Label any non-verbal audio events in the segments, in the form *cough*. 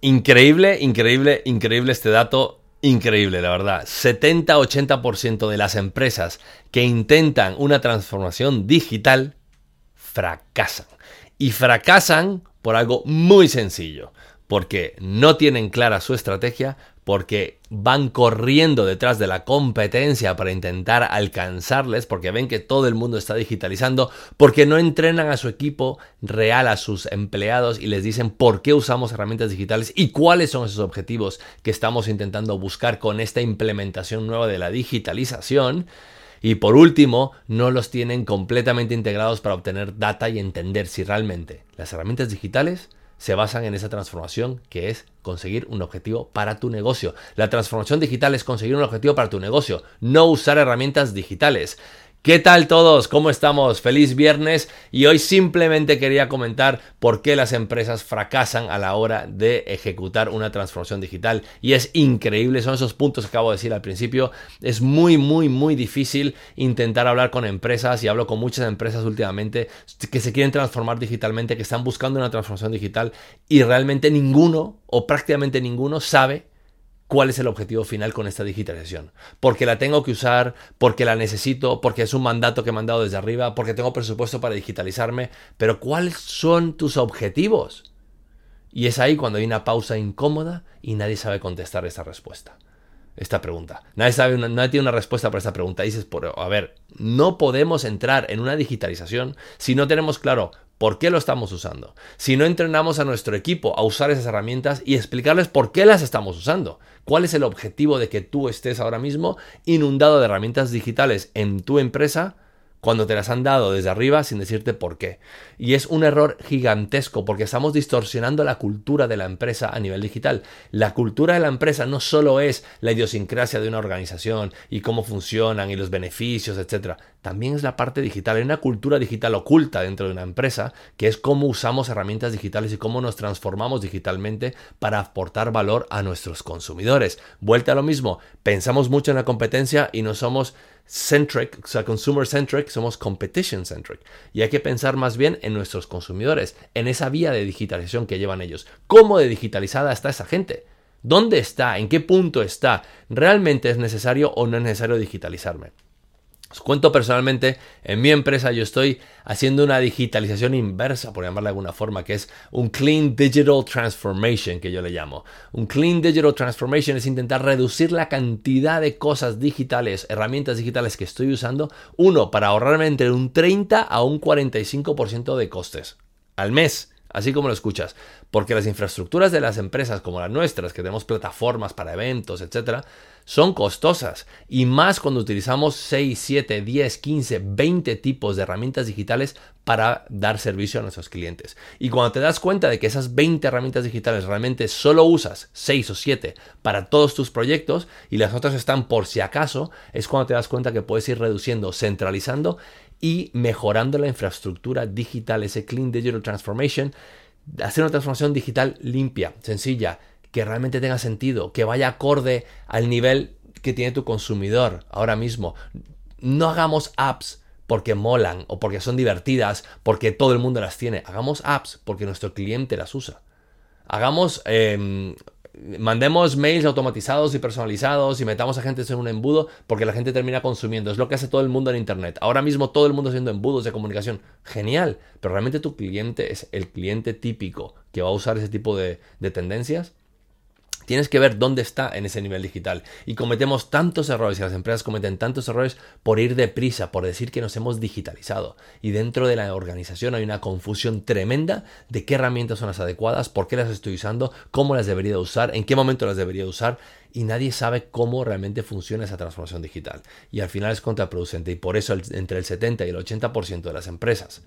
Increíble, increíble, increíble este dato. Increíble, la verdad. 70-80% de las empresas que intentan una transformación digital fracasan. Y fracasan por algo muy sencillo. Porque no tienen clara su estrategia, porque van corriendo detrás de la competencia para intentar alcanzarles, porque ven que todo el mundo está digitalizando, porque no entrenan a su equipo real, a sus empleados y les dicen por qué usamos herramientas digitales y cuáles son esos objetivos que estamos intentando buscar con esta implementación nueva de la digitalización. Y por último, no los tienen completamente integrados para obtener data y entender si realmente las herramientas digitales se basan en esa transformación que es conseguir un objetivo para tu negocio. La transformación digital es conseguir un objetivo para tu negocio, no usar herramientas digitales. ¿Qué tal todos? ¿Cómo estamos? Feliz viernes y hoy simplemente quería comentar por qué las empresas fracasan a la hora de ejecutar una transformación digital y es increíble, son esos puntos que acabo de decir al principio, es muy muy muy difícil intentar hablar con empresas y hablo con muchas empresas últimamente que se quieren transformar digitalmente, que están buscando una transformación digital y realmente ninguno o prácticamente ninguno sabe cuál es el objetivo final con esta digitalización. Porque la tengo que usar, porque la necesito, porque es un mandato que he mandado desde arriba, porque tengo presupuesto para digitalizarme, pero ¿cuáles son tus objetivos? Y es ahí cuando hay una pausa incómoda y nadie sabe contestar esta respuesta. Esta pregunta. Nadie, sabe nadie tiene una respuesta para esta pregunta. dices, a ver, no podemos entrar en una digitalización si no tenemos claro ¿Por qué lo estamos usando? Si no entrenamos a nuestro equipo a usar esas herramientas y explicarles por qué las estamos usando. ¿Cuál es el objetivo de que tú estés ahora mismo inundado de herramientas digitales en tu empresa? cuando te las han dado desde arriba sin decirte por qué. Y es un error gigantesco porque estamos distorsionando la cultura de la empresa a nivel digital. La cultura de la empresa no solo es la idiosincrasia de una organización y cómo funcionan y los beneficios, etc. También es la parte digital. Hay una cultura digital oculta dentro de una empresa que es cómo usamos herramientas digitales y cómo nos transformamos digitalmente para aportar valor a nuestros consumidores. Vuelta a lo mismo, pensamos mucho en la competencia y no somos centric, o sea, consumer centric, somos competition centric. Y hay que pensar más bien en nuestros consumidores, en esa vía de digitalización que llevan ellos. ¿Cómo de digitalizada está esa gente? ¿Dónde está? ¿En qué punto está? ¿Realmente es necesario o no es necesario digitalizarme? Os cuento personalmente, en mi empresa yo estoy haciendo una digitalización inversa, por llamarla de alguna forma, que es un Clean Digital Transformation, que yo le llamo. Un Clean Digital Transformation es intentar reducir la cantidad de cosas digitales, herramientas digitales que estoy usando, uno, para ahorrarme entre un 30 a un 45% de costes al mes así como lo escuchas, porque las infraestructuras de las empresas como las nuestras, que tenemos plataformas para eventos, etcétera, son costosas y más cuando utilizamos 6, 7, 10, 15, 20 tipos de herramientas digitales para dar servicio a nuestros clientes. Y cuando te das cuenta de que esas 20 herramientas digitales realmente solo usas 6 o 7 para todos tus proyectos y las otras están por si acaso, es cuando te das cuenta que puedes ir reduciendo, centralizando y mejorando la infraestructura digital, ese Clean Digital Transformation, hacer una transformación digital limpia, sencilla, que realmente tenga sentido, que vaya acorde al nivel que tiene tu consumidor ahora mismo. No hagamos apps porque molan o porque son divertidas, porque todo el mundo las tiene. Hagamos apps porque nuestro cliente las usa. Hagamos em, mandemos mails automatizados y personalizados y metamos a gente en un embudo porque la gente termina consumiendo. Es lo que hace todo el mundo en Internet. Ahora mismo todo el mundo haciendo embudos de comunicación. Genial. Pero realmente tu cliente es el cliente típico que va a usar ese tipo de, de tendencias. Tienes que ver dónde está en ese nivel digital. Y cometemos tantos errores y las empresas cometen tantos errores por ir deprisa, por decir que nos hemos digitalizado. Y dentro de la organización hay una confusión tremenda de qué herramientas son las adecuadas, por qué las estoy usando, cómo las debería usar, en qué momento las debería usar. Y nadie sabe cómo realmente funciona esa transformación digital. Y al final es contraproducente. Y por eso entre el 70 y el 80% de las empresas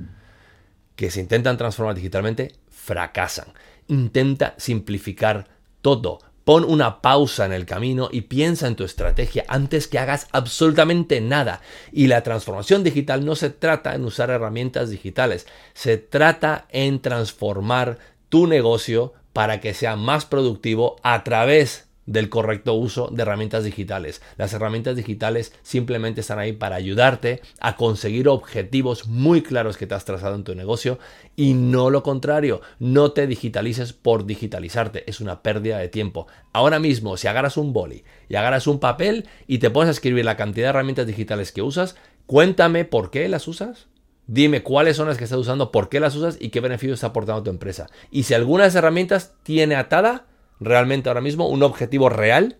que se intentan transformar digitalmente fracasan. Intenta simplificar todo Pon una pausa en el camino y piensa en tu estrategia antes que hagas absolutamente nada. Y la transformación digital no se trata en usar herramientas digitales, se trata en transformar tu negocio para que sea más productivo a través del correcto uso de herramientas digitales. Las herramientas digitales simplemente están ahí para ayudarte a conseguir objetivos muy claros que te has trazado en tu negocio y no lo contrario, no te digitalices por digitalizarte, es una pérdida de tiempo. Ahora mismo, si agarras un boli y agarras un papel y te pones a escribir la cantidad de herramientas digitales que usas, cuéntame por qué las usas. Dime cuáles son las que estás usando, por qué las usas y qué beneficio está aportando tu empresa. Y si alguna de herramientas tiene atada realmente ahora mismo un objetivo real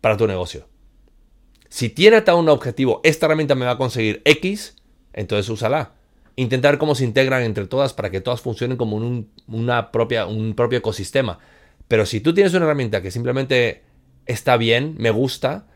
para tu negocio. Si tiene atado un objetivo, esta herramienta me va a conseguir X, entonces úsala. Intentar cómo se integran entre todas para que todas funcionen como un, una propia, un propio ecosistema. Pero si tú tienes una herramienta que simplemente está bien, me gusta,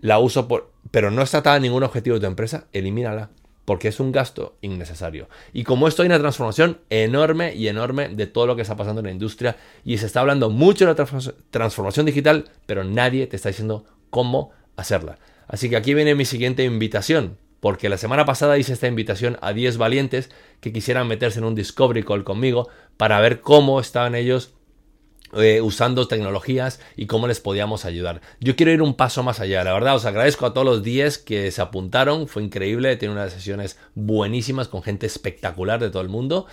la uso por, pero no está atada a ningún objetivo de tu empresa, elimínala porque es un gasto innecesario. Y como esto hay una transformación enorme y enorme de todo lo que está pasando en la industria y se está hablando mucho de la transformación digital, pero nadie te está diciendo cómo hacerla. Así que aquí viene mi siguiente invitación, porque la semana pasada hice esta invitación a 10 valientes que quisieran meterse en un Discovery Call conmigo para ver cómo estaban ellos eh, usando tecnologías y cómo les podíamos ayudar. Yo quiero ir un paso más allá, la verdad os agradezco a todos los 10 que se apuntaron, fue increíble, tiene unas sesiones buenísimas con gente espectacular de todo el mundo.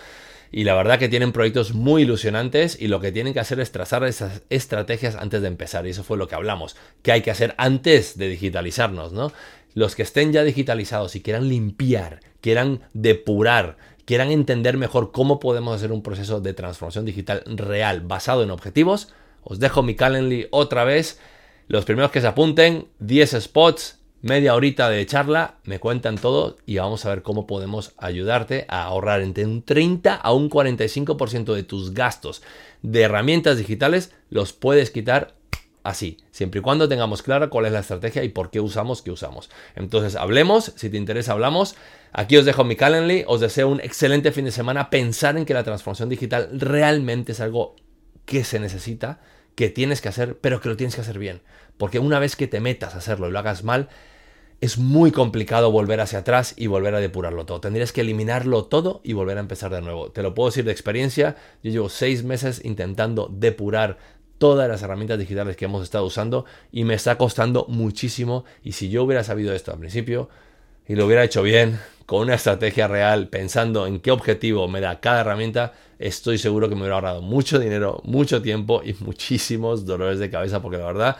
Y la verdad que tienen proyectos muy ilusionantes y lo que tienen que hacer es trazar esas estrategias antes de empezar. Y eso fue lo que hablamos, que hay que hacer antes de digitalizarnos, ¿no? Los que estén ya digitalizados y quieran limpiar, quieran depurar, quieran entender mejor cómo podemos hacer un proceso de transformación digital real basado en objetivos, os dejo mi Calendly otra vez. Los primeros que se apunten, 10 spots, media horita de charla, me cuentan todo y vamos a ver cómo podemos ayudarte a ahorrar entre un 30 a un 45% de tus gastos de herramientas digitales, los puedes quitar así, siempre y cuando tengamos clara cuál es la estrategia y por qué usamos qué usamos. Entonces, hablemos, si te interesa, hablamos. Aquí os dejo mi Calendly, os deseo un excelente fin de semana. Pensar en que la transformación digital realmente es algo que se necesita, que tienes que hacer, pero que lo tienes que hacer bien. Porque una vez que te metas a hacerlo y lo hagas mal, es muy complicado volver hacia atrás y volver a depurarlo todo. Tendrías que eliminarlo todo y volver a empezar de nuevo. Te lo puedo decir de experiencia. Yo llevo seis meses intentando depurar todas las herramientas digitales que hemos estado usando y me está costando muchísimo. Y si yo hubiera sabido esto al principio y lo hubiera hecho bien, con una estrategia real, pensando en qué objetivo me da cada herramienta, estoy seguro que me hubiera ahorrado mucho dinero, mucho tiempo y *laughs* muchísimos dolores de cabeza, porque la verdad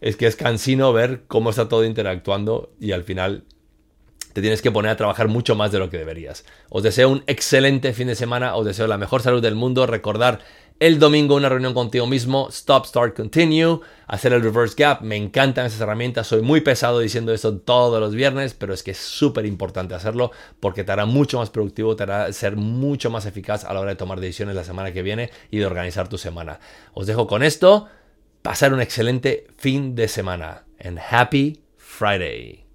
es que es cansino ver cómo está todo interactuando y al final te tienes que poner a trabajar mucho más de lo que deberías. Os deseo un excelente fin de semana, os deseo la mejor salud del mundo, recordar el domingo una reunión contigo mismo, stop, start, continue, hacer el reverse gap. Me encantan esas herramientas, soy muy pesado diciendo esto todos los viernes, pero es que es súper importante hacerlo porque te hará mucho más productivo, te hará ser mucho más eficaz a la hora de tomar decisiones la semana que viene y de organizar tu semana. Os dejo con esto, pasar un excelente fin de semana. And happy Friday.